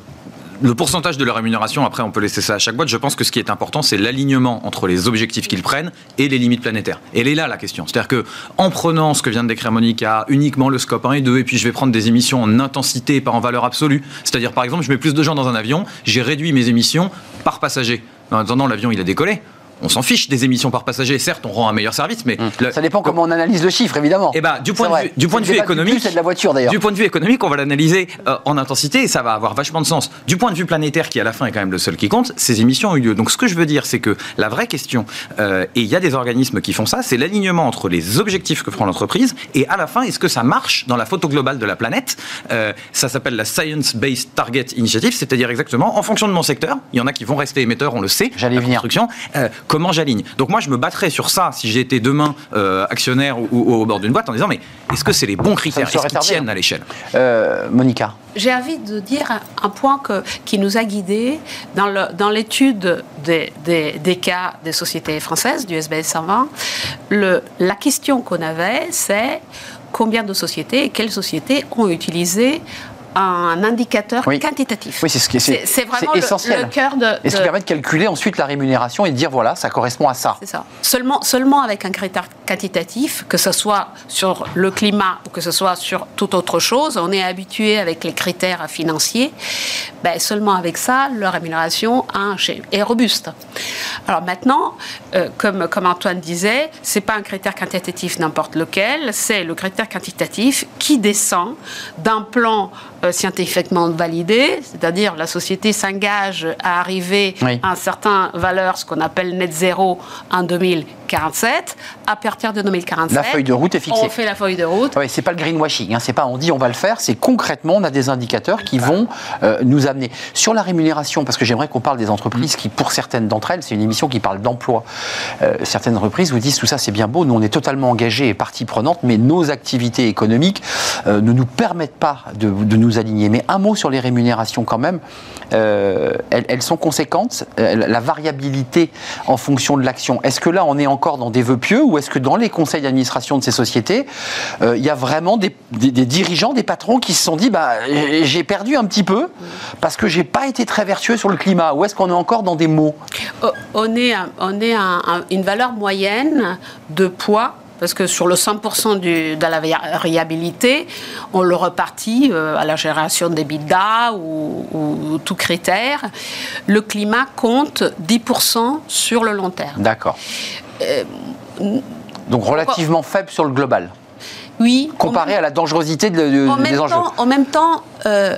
le pourcentage de la rémunération, après, on peut laisser ça à chaque boîte. Je pense que ce qui est important, c'est l'alignement entre les objectifs qu'ils prennent et les limites planétaires. Et elle est là la question. C'est-à-dire que, en prenant ce que vient de décrire Monica, uniquement le scope 1 et 2, et puis je vais prendre des émissions en intensité et pas en valeur absolue. C'est-à-dire, par exemple, je mets plus de gens dans un avion, j'ai réduit mes émissions par passager. En attendant, l'avion, il a décollé. On s'en fiche des émissions par passager. Certes, on rend un meilleur service, mais le- Ça dépend comment on analyse le chiffre, évidemment. Eh ben, du point de vue, du point de vue économique, plus, de la voiture d'ailleurs. Du point de vue économique, on va l'analyser euh, en intensité et ça va avoir vachement de sens. Du point de vue planétaire, qui à la fin est quand même le seul qui compte, ces émissions ont eu lieu. Donc, ce que je veux dire, c'est que la vraie question, euh, et il y a des organismes qui font ça, c'est l'alignement entre les objectifs que prend l'entreprise et à la fin, est-ce que ça marche dans la photo globale de la planète? Euh, Ça s'appelle la Science Based Target Initiative, c'est-à-dire exactement en fonction de mon secteur. Il y en a qui vont rester émetteurs, on le sait. J'allais la venir. Comment j'aligne. Donc moi, je me battrais sur ça si j'étais demain euh, actionnaire ou, ou au bord d'une boîte en disant mais est-ce que c'est les bons critères? Est-ce qu'ils tiennent hein. à l'échelle? Euh, Monica, J'ai envie de dire un- un point que- qui nous a guidés dans l'étude des, des- des cas des sociétés françaises, du SBS 120. Le, la question qu'on avait, c'est combien de sociétés et quelles sociétés ont utilisé un indicateur Oui. quantitatif. Oui, c'est ce qui c'est vraiment le- essentiel. le, cœur de. Et ce qui permet de calculer ensuite la rémunération et de dire voilà, ça correspond à ça. C'est ça. Seulement, seulement avec un critère quantitatif, que ce soit sur le climat ou que ce soit sur toute autre chose, on est habitué avec les critères financiers. Ben, seulement avec ça, la rémunération est robuste. Alors maintenant, euh, comme, comme Antoine disait, c'est pas un critère quantitatif n'importe lequel, c'est le critère quantitatif qui descend d'un plan euh, scientifiquement validé, c'est-à-dire la société s'engage à arriver Oui. à un certain valeur, ce qu'on appelle net zéro en 2047. À partir de 2047, La feuille de route est fixée. On fait la feuille de route. Ouais, c'est pas le greenwashing, hein, c'est pas on dit on va le faire, c'est concrètement on a des indicateurs qui vont euh, nous amener sur la rémunération parce que j'aimerais qu'on parle des entreprises qui pour certaines d'entre elles, c'est une émission qui parle d'emploi. Euh, certaines entreprises vous disent tout ça c'est bien beau, nous on est totalement engagés et partie prenante, mais nos activités économiques euh, ne nous permettent pas de, de nous aligner. Mais un mot sur les rémunérations quand même, elles, elles sont conséquentes, la variabilité en fonction de l'action. Est-ce que là on est encore dans des vœux pieux ou est-ce que dans les conseils d'administration de ces sociétés, euh, il y a vraiment des, des- des dirigeants, des patrons qui se sont dit bah, j'ai perdu un petit peu parce que j'ai pas été très vertueux sur le climat Ou est-ce qu'on est encore dans des mots? Oh, On est, on est un- un- une valeur moyenne de poids. Parce que sur le 100% du, de la variabilité, on le repartit euh, à la génération des bidas ou, ou tout critère. Le climat compte 10% sur le long terme. D'accord. Donc relativement faible sur le global, Oui. comparé à la dangerosité de- de- en des même enjeux. temps, en même temps euh,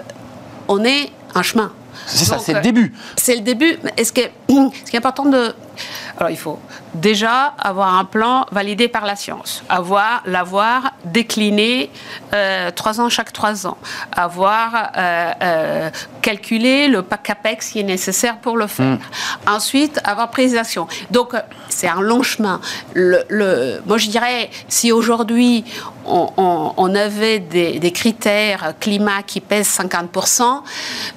on est un chemin. C'est ça, c'est le euh, début. C'est le début. Mais Est-ce que, *clears throat* ce qui est important de. Alors, il faut déjà avoir un plan validé par la science, avoir l'avoir décliné euh, trois ans chaque trois ans, avoir euh, euh, calculé le pack capex qui est nécessaire pour le faire. Ensuite, avoir pris des actions. Donc, c'est un long chemin. Le, le- moi, je dirais, si aujourd'hui on, on- on avait des, des critères climat qui pèsent 50%,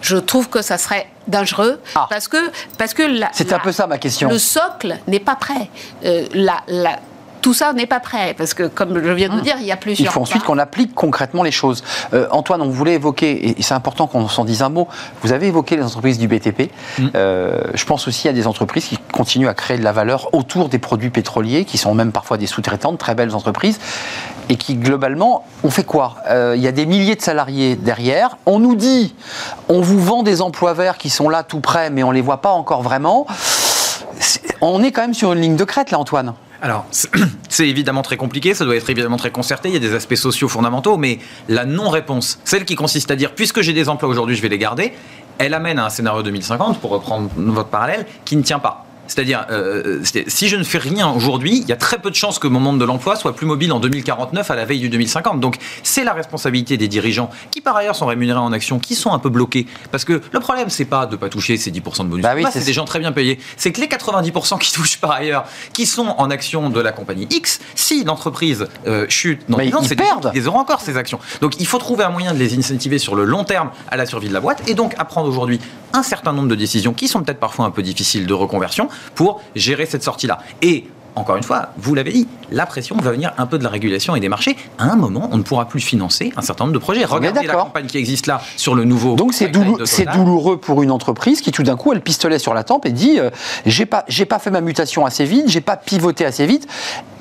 je trouve que ça serait dangereux Ah. parce que parce que C'était un peu ça ma question. le socle n'est pas prêt. Euh, la- la- tout ça n'est pas prêt parce que comme je viens de vous dire, il y a Il plusieurs. faut ensuite qu'on applique concrètement les choses. Euh, Antoine, on voulait évoquer, et- c'est important qu'on s'en dise un mot, vous avez évoqué les entreprises du BTP. Euh, je pense aussi à des entreprises qui continuent à créer de la valeur autour des produits pétroliers, qui sont même parfois des sous-traitants, de très belles entreprises, et qui globalement, on fait quoi? Euh, Il y a des milliers de salariés derrière. On nous dit, on vous vend des emplois verts qui sont là tout près, mais on les voit pas encore vraiment. On est quand même sur une ligne de crête là, Antoine. Alors, *clears throat* c'est- évidemment très compliqué, ça doit être évidemment très concerté, il y a des aspects sociaux fondamentaux, mais la non-réponse, celle qui consiste à dire, puisque j'ai des emplois aujourd'hui, je vais les garder, elle amène à un scénario 2050, pour reprendre votre parallèle, qui ne tient pas. C'est-à-dire, euh, c'est- si je ne fais rien aujourd'hui, il y a très peu de chances que mon monde de l'emploi soit plus mobile en 2049 à la veille du 2050. Donc, c'est la responsabilité des dirigeants, qui par ailleurs sont rémunérés en action, qui sont un peu bloqués. Parce que le problème, c'est pas de ne pas toucher ces 10% de bonus. Bah oui, c'est des gens très bien payés. C'est que les 90% qui *laughs* touchent par ailleurs, qui sont en action de la compagnie X, si l'entreprise euh, chute dans ils gens perdent. qui les auront encore ces actions. Donc il faut trouver un moyen de les incentiver sur le long terme à la survie de la boîte et donc à prendre aujourd'hui un certain nombre de décisions qui sont peut-être parfois un peu difficiles de reconversion pour gérer cette sortie-là. Et encore une fois, vous l'avez dit, la pression va venir un peu de la régulation et des marchés. À un moment, on ne pourra plus financer un certain nombre de projets. Regardez la campagne qui existe là sur le nouveau. Donc c'est doulou- douloureux pour une entreprise qui tout d'un coup a le pistolet sur la tempe et dit euh, j'ai pas j'ai pas fait ma mutation assez vite, j'ai pas pivoté assez vite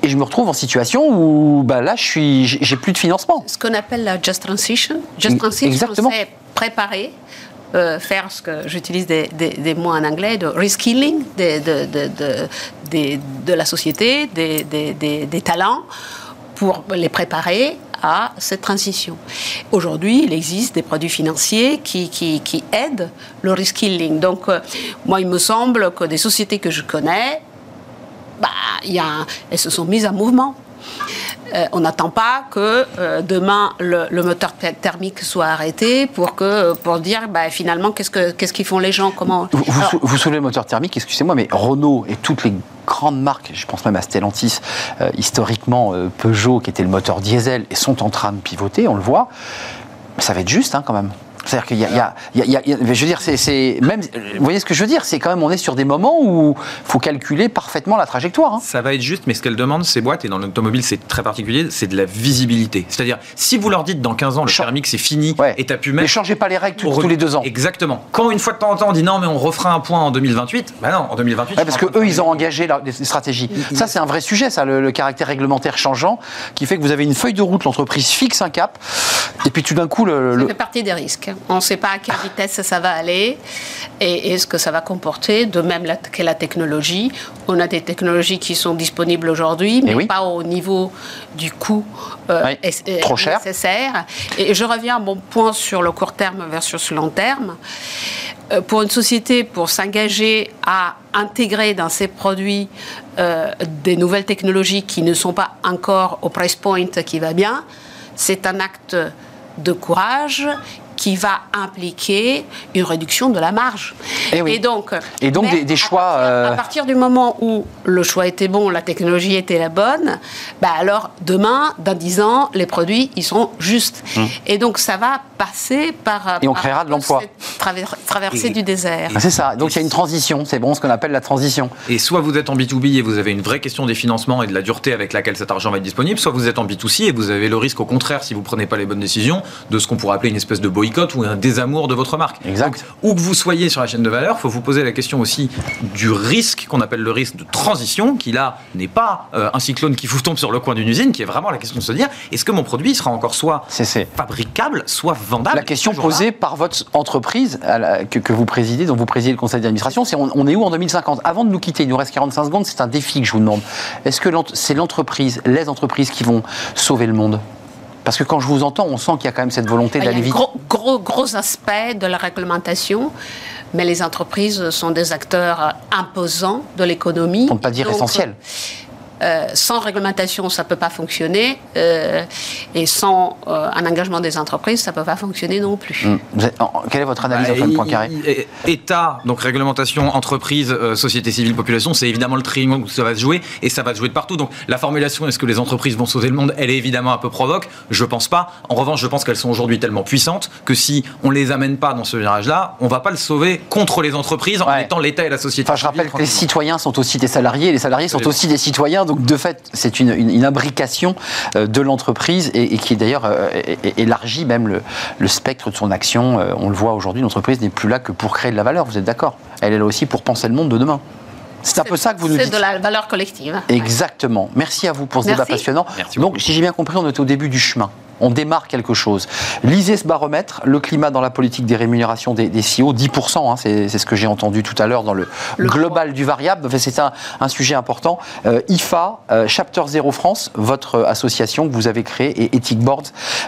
et je me retrouve en situation où bah là je suis j'ai plus de financement. Ce qu'on appelle la just transition. Mm, Just transition, exactement. c'est préparer. Euh, faire ce que j'utilise des, des- mots en anglais de reskilling de, de, de, la société, des, des, talents, pour les préparer à cette transition. Aujourd'hui, il existe des produits financiers qui, qui, qui aident le reskilling. Donc, euh, moi, il me semble que des sociétés que je connais, bah, y a elles se sont mises en mouvement. Euh, on n'attend pas que euh, demain le, le moteur th- thermique soit arrêté pour que pour dire bah, finalement qu'est-ce que qu'est-ce qu'ils font les gens comment Vous, vous, Alors, sou- vous soulevez le moteur thermique, excusez-moi, mais Renault et toutes les grandes marques, je pense même à Stellantis, euh, historiquement Peugeot qui était le moteur diesel, et sont en train de pivoter, on le voit. Mais ça va être juste hein, quand même. C'est-à-dire qu'il y, a, je veux dire, c'est même, vous voyez ce que je veux dire, c'est quand même, on est sur des moments où il faut calculer parfaitement la trajectoire. Hein. Ça va être juste, mais ce qu'elles demandent, ces boîtes, et dans l'automobile c'est très particulier, c'est de la visibilité. C'est-à-dire, si vous leur dites dans 15 ans, le thermique c'est fini, et t'as pu mettre... Mais changez pas les règles tous les deux ans. Exactement. Quand une fois de temps en temps on dit non, mais on refera un point en 2028, bah non, en 2028... parce que eux, ils ont engagé des stratégies. Ça, c'est un vrai sujet, ça, le, caractère réglementaire changeant, qui fait que vous avez une feuille de route, l'entreprise fixe un cap, et puis tout d'un coup... Le, Ça fait partie des risques. On ne sait pas à quelle vitesse ça va aller, et, ce que ça va comporter, de même la, que la technologie. On a des technologies qui sont disponibles aujourd'hui, mais pas au niveau du coût euh, Trop cher. nécessaire. Et je reviens à mon point sur le court terme versus le long terme. Euh, pour une société, pour s'engager à intégrer dans ses produits euh, des nouvelles technologies qui ne sont pas encore au price point qui va bien, c'est un acte de courage qui va impliquer une réduction de la marge. Eh et, donc, et donc des, choix. À partir, à partir, du moment où le choix était bon, la technologie était la bonne, bah alors demain, dans 10 ans, les produits, ils sont justes. Hum. Et donc ça va passer par. Et on créera de l'emploi. traversée du désert. Ah, c'est ça. Donc il y a une transition. C'est bon ce qu'on appelle la transition. Et soit vous êtes en B2B et vous avez une vraie question des financements et de la dureté avec laquelle cet argent va être disponible, soit vous êtes en B2C et vous avez le risque, au contraire, si vous prenez pas les bonnes décisions, de ce qu'on pourrait appeler une espèce de boycott ou un désamour de votre marque. Exact. où que vous soyez sur la chaîne de valeur, il faut vous poser la question aussi du risque qu'on appelle le risque de transition, qui là n'est pas euh, un cyclone qui vous tombe sur le coin d'une usine, qui est vraiment la question de se dire est-ce que mon produit sera encore soit fabricable, soit vendable? La question posée par votre entreprise que, vous présidez, dont vous présidez le conseil d'administration, c'est on, est où en 2050 Avant de nous quitter, il nous reste 45 secondes, c'est un défi que je vous demande. Est-ce que c'est l'entreprise, les entreprises qui vont sauver le monde? Parce que quand je vous entends, on sent qu'il y a quand même cette volonté d'aller vite. Gros, gros, gros aspect de la réglementation, mais les entreprises sont des acteurs imposants de l'économie. Pour ne pas dire essentiels. Euh, sans réglementation, ça ne peut pas fonctionner. Euh, et sans euh, un engagement des entreprises, ça ne peut pas fonctionner non plus. Hum. quelle est votre analyse, bah, Antoine Poincaré État, donc réglementation, entreprise, société civile, population, c'est évidemment le triangle où ça va se jouer. Et ça va se jouer de partout. Donc la formulation, est-ce que les entreprises vont sauver le monde Elle est évidemment un peu provoque. Je pense pas. En revanche, je pense qu'elles sont aujourd'hui tellement puissantes que si on les amène pas dans ce virage-là, on va pas le sauver contre les entreprises en étant l'État et la société. Enfin, je rappelle que les citoyens sont aussi des salariés, et les salariés sont aussi des citoyens. Donc de fait, c'est une, une, imbrication euh, de l'entreprise et, qui d'ailleurs euh, élargit même le, spectre de son action. Euh, on le voit aujourd'hui, l'entreprise n'est plus là que pour créer de la valeur, vous êtes d'accord? Elle est là aussi pour penser le monde de demain. C'est un peu ça que vous nous dites. C'est de la valeur collective. Exactement. Merci à vous pour ce débat passionnant. Donc, si j'ai bien compris, on est au début du chemin on démarre quelque chose. Lisez ce baromètre, le climat dans la politique des rémunérations des, des CEO, 10%, hein, c'est ce que j'ai entendu tout à l'heure dans le, global du variable, c'est un, sujet important. Euh, IFA, euh, Chapter Zero France, votre association que vous avez créée, et Ethic Boards.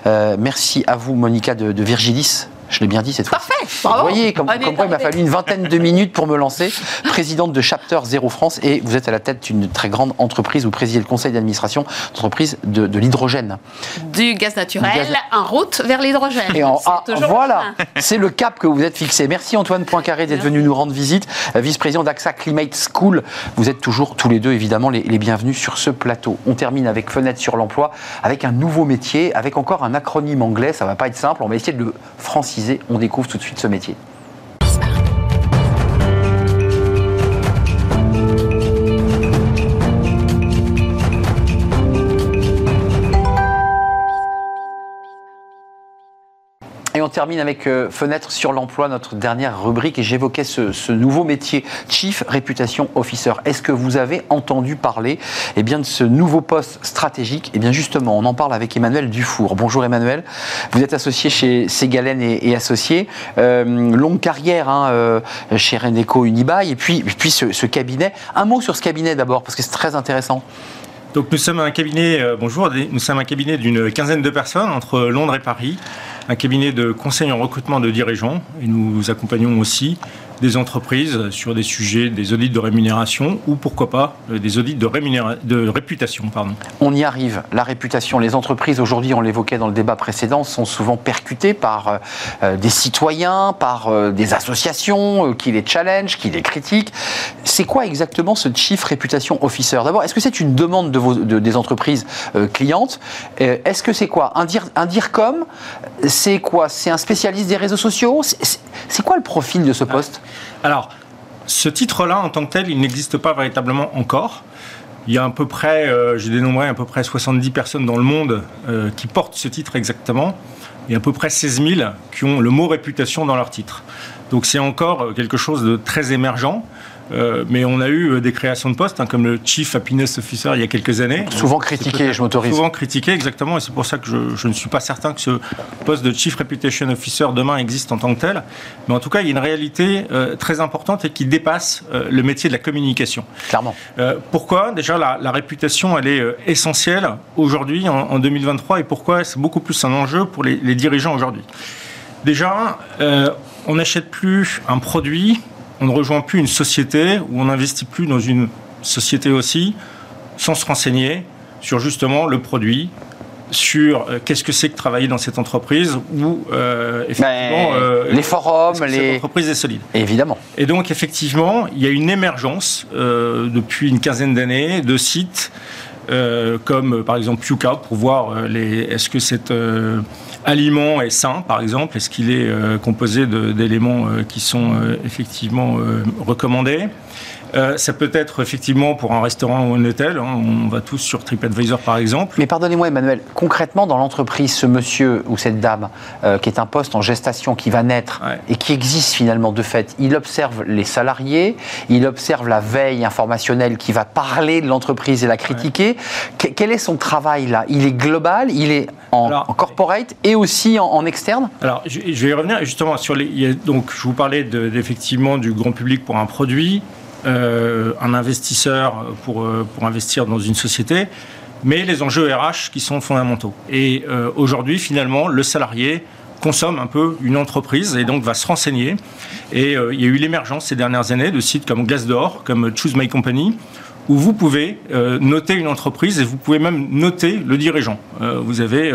Euh, merci à vous, Monica de, de Virgilis, je l'ai bien dit cette fois. Parfait. Vous voyez, comme, quoi il m'a fallu une vingtaine de minutes pour me lancer. Présidente de Chapter Zéro France et vous êtes à la tête d'une très grande entreprise. Vous présidez le conseil d'administration d'entreprise de, de l'hydrogène. Du gaz naturel en route vers l'hydrogène. Et en, ah, voilà, c'est le cap que vous êtes fixé. Merci Antoine Poincaré d'être venu nous rendre visite, vice-président d'AXA Climate School. Vous êtes toujours tous les deux évidemment les, les bienvenus sur ce plateau. On termine avec Fenêtre sur l'emploi, avec un nouveau métier, avec encore un acronyme anglais. Ça va pas être simple. On va essayer de le franciser on découvre tout de suite ce métier. Termine avec euh, Fenêtre sur l'emploi, notre dernière rubrique, et j'évoquais ce, nouveau métier, Chief Reputation Officer. Est-ce que vous avez entendu parler eh bien, de ce nouveau poste stratégique? Eh bien justement, on en parle avec Emmanuel Dufour. Bonjour Emmanuel, vous êtes associé chez Ségalen et, Associés, euh, longue carrière hein, euh, chez Reneco Unibail, et puis, puis ce cabinet. Un mot sur ce cabinet d'abord, parce que c'est très intéressant. Donc nous sommes un cabinet, bonjour, nous sommes un cabinet d'une quinzaine de personnes entre Londres et Paris un cabinet de conseil en recrutement de dirigeants et nous accompagnons aussi des entreprises sur des sujets, des audits de rémunération ou pourquoi pas euh, des audits de, de réputation. Pardon. On y arrive. La réputation, les entreprises aujourd'hui, on l'évoquait dans le débat précédent, sont souvent percutées par euh, des citoyens, par des associations qui les challenge, qui les critiquent. C'est quoi exactement ce Chief Reputation Officer? D'abord, est-ce que c'est une demande de vos, des entreprises clientes? Est-ce que c'est quoi? Un, dire, un DIRCOM C'est quoi? C'est un spécialiste des réseaux sociaux? C'est quoi le profil de ce poste? Alors, ce titre-là, en tant que tel, il n'existe pas véritablement encore. Il y a à peu près, euh, j'ai dénombré à peu près 70 personnes dans le monde euh, qui portent ce titre exactement, et à peu près 16 000 qui ont le mot réputation dans leur titre. Donc c'est encore euh, quelque chose de très émergent. Euh, mais on a eu euh, des créations de postes, hein, comme le Chief Happiness Officer il y a quelques années. Souvent critiqué, je m'autorise. Souvent critiqué, exactement, et c'est pour ça que je, ne suis pas certain que ce poste de Chief Reputation Officer demain existe en tant que tel. Mais en tout cas, il y a une réalité euh, très importante et qui dépasse le métier de la communication. Clairement. pourquoi? Déjà, la, réputation, elle est essentielle aujourd'hui, en, 2023, et pourquoi c'est beaucoup plus un enjeu pour les, les dirigeants aujourd'hui? Déjà, on n'achète plus un produit on ne rejoint plus une société ou on n'investit plus dans une société aussi sans se renseigner sur justement le produit, sur euh, qu'est-ce que c'est que travailler dans cette entreprise ou euh, effectivement euh, les forums, les cette entreprise est solide? Évidemment. Et donc effectivement, il y a une émergence depuis une quinzaine d'années de sites comme par exemple Puka pour voir les est-ce que cette aliment est sain, par exemple. Est-ce qu'il est, euh, composé d'éléments euh, qui sont euh, effectivement recommandés? Ça peut être effectivement pour un restaurant ou un hôtel. Hein. on va tous sur TripAdvisor par exemple. Mais pardonnez-moi Emmanuel, concrètement dans l'entreprise, ce monsieur ou cette dame qui est un poste en gestation qui va naître et qui existe finalement de fait, il observe les salariés, il observe la veille informationnelle qui va parler de l'entreprise et la critiquer. Quel est son travail là? Il est global, il est en, corporate et aussi en, externe? Alors, je, vais y revenir justement sur les. donc, je vous parlais effectivement du grand public pour un produit, euh, un investisseur pour, euh, pour investir dans une société, mais les enjeux RH qui sont fondamentaux. Et euh, aujourd'hui, finalement, le salarié consomme un peu une entreprise et donc va se renseigner. Et il y a eu l'émergence ces dernières années de sites comme Glassdoor, comme Choose My Company, où vous pouvez noter une entreprise et vous pouvez même noter le dirigeant. Vous avez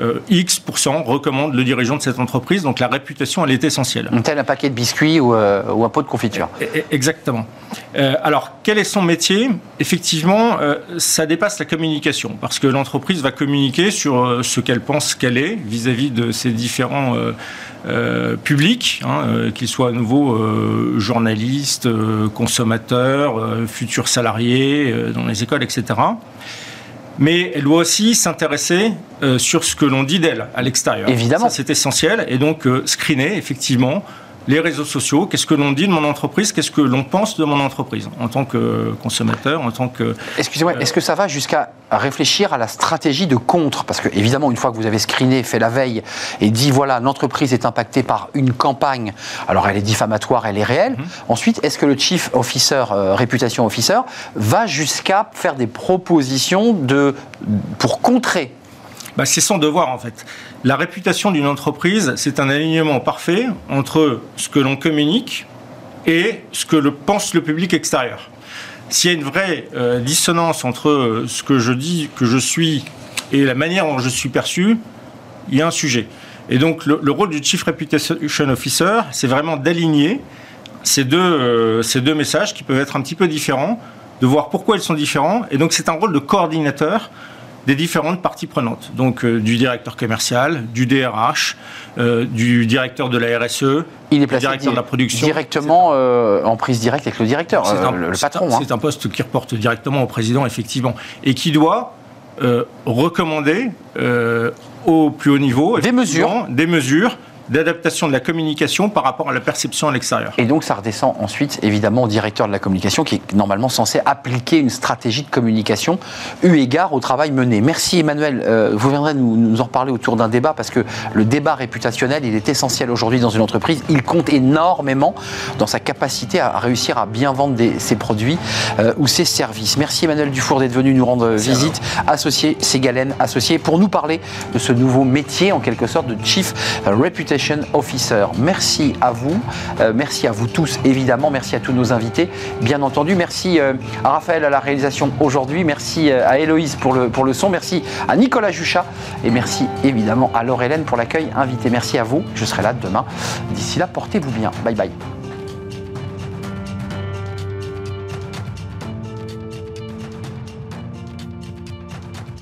euh, X% recommande le dirigeant de cette entreprise, donc la réputation, elle est essentielle. Tel un paquet de biscuits ou, un pot de confiture. E, e, exactement. alors, quel est son métier? Effectivement, ça dépasse la communication, parce que l'entreprise va communiquer sur ce qu'elle pense qu'elle est vis-à-vis de ses différents euh, public, hein, euh, qu'ils soient à nouveau euh, journalistes, consommateurs, futurs salariés dans les écoles, etc. Mais elle doit aussi s'intéresser sur ce que l'on dit d'elle à l'extérieur. Évidemment. c'est essentiel. Et donc, screener, effectivement, les réseaux sociaux, qu'est-ce que l'on dit de mon entreprise, qu'est-ce que l'on pense de mon entreprise en tant que consommateur, en tant que... Excusez-moi, est-ce que ça va jusqu'à réfléchir à la stratégie de contre? Parce que évidemment, une fois que vous avez screené, fait la veille et dit, voilà, l'entreprise est impactée par une campagne, alors elle est diffamatoire, elle est réelle, mhm. ensuite, est-ce que le chief officer, euh, réputation officer, va jusqu'à faire des propositions de, pour contrer bah, c'est son devoir en fait. La réputation d'une entreprise, c'est un alignement parfait entre ce que l'on communique et ce que le pense le public extérieur. S'il y a une vraie euh, dissonance entre euh, ce que je dis, que je suis, et la manière dont je suis perçu, il y a un sujet. Et donc le, rôle du Chief Reputation Officer, c'est vraiment d'aligner ces euh, ces deux messages qui peuvent être un petit peu différents, de voir pourquoi ils sont différents. Et donc c'est un rôle de coordinateur des différentes parties prenantes. Donc euh, du directeur commercial, du DRH, euh, du directeur de la RSE, il est placé du directeur de la production. Directement euh, en prise directe avec le directeur, le, patron. Hein. C'est un poste qui reporte directement au président, effectivement, et qui doit recommander au plus haut niveau des mesures, des mesures d'adaptation de la communication par rapport à la perception à l'extérieur. Et donc ça redescend ensuite évidemment au directeur de la communication qui est normalement censé appliquer une stratégie de communication eu égard au travail mené. Merci Emmanuel, euh, vous viendrez nous, nous, en reparler autour d'un débat parce que le débat réputationnel il est essentiel aujourd'hui dans une entreprise, il compte énormément dans sa capacité à réussir à bien vendre ses produits euh, ou ses services. Merci Emmanuel Dufour d'être venu nous rendre visite, associé Ségalen, associé, pour nous parler de ce nouveau métier en quelque sorte de Chief Reputation Merci à vous, euh, merci à vous tous évidemment, merci à tous nos invités, bien entendu. Merci euh, à Raphaël à la réalisation aujourd'hui, merci euh, à Héloïse pour le, pour le son, merci à Nicolas Juchat et merci évidemment à Laure Hélène pour l'accueil invité. Merci à vous, je serai là demain. D'ici là, portez-vous bien. Bye bye.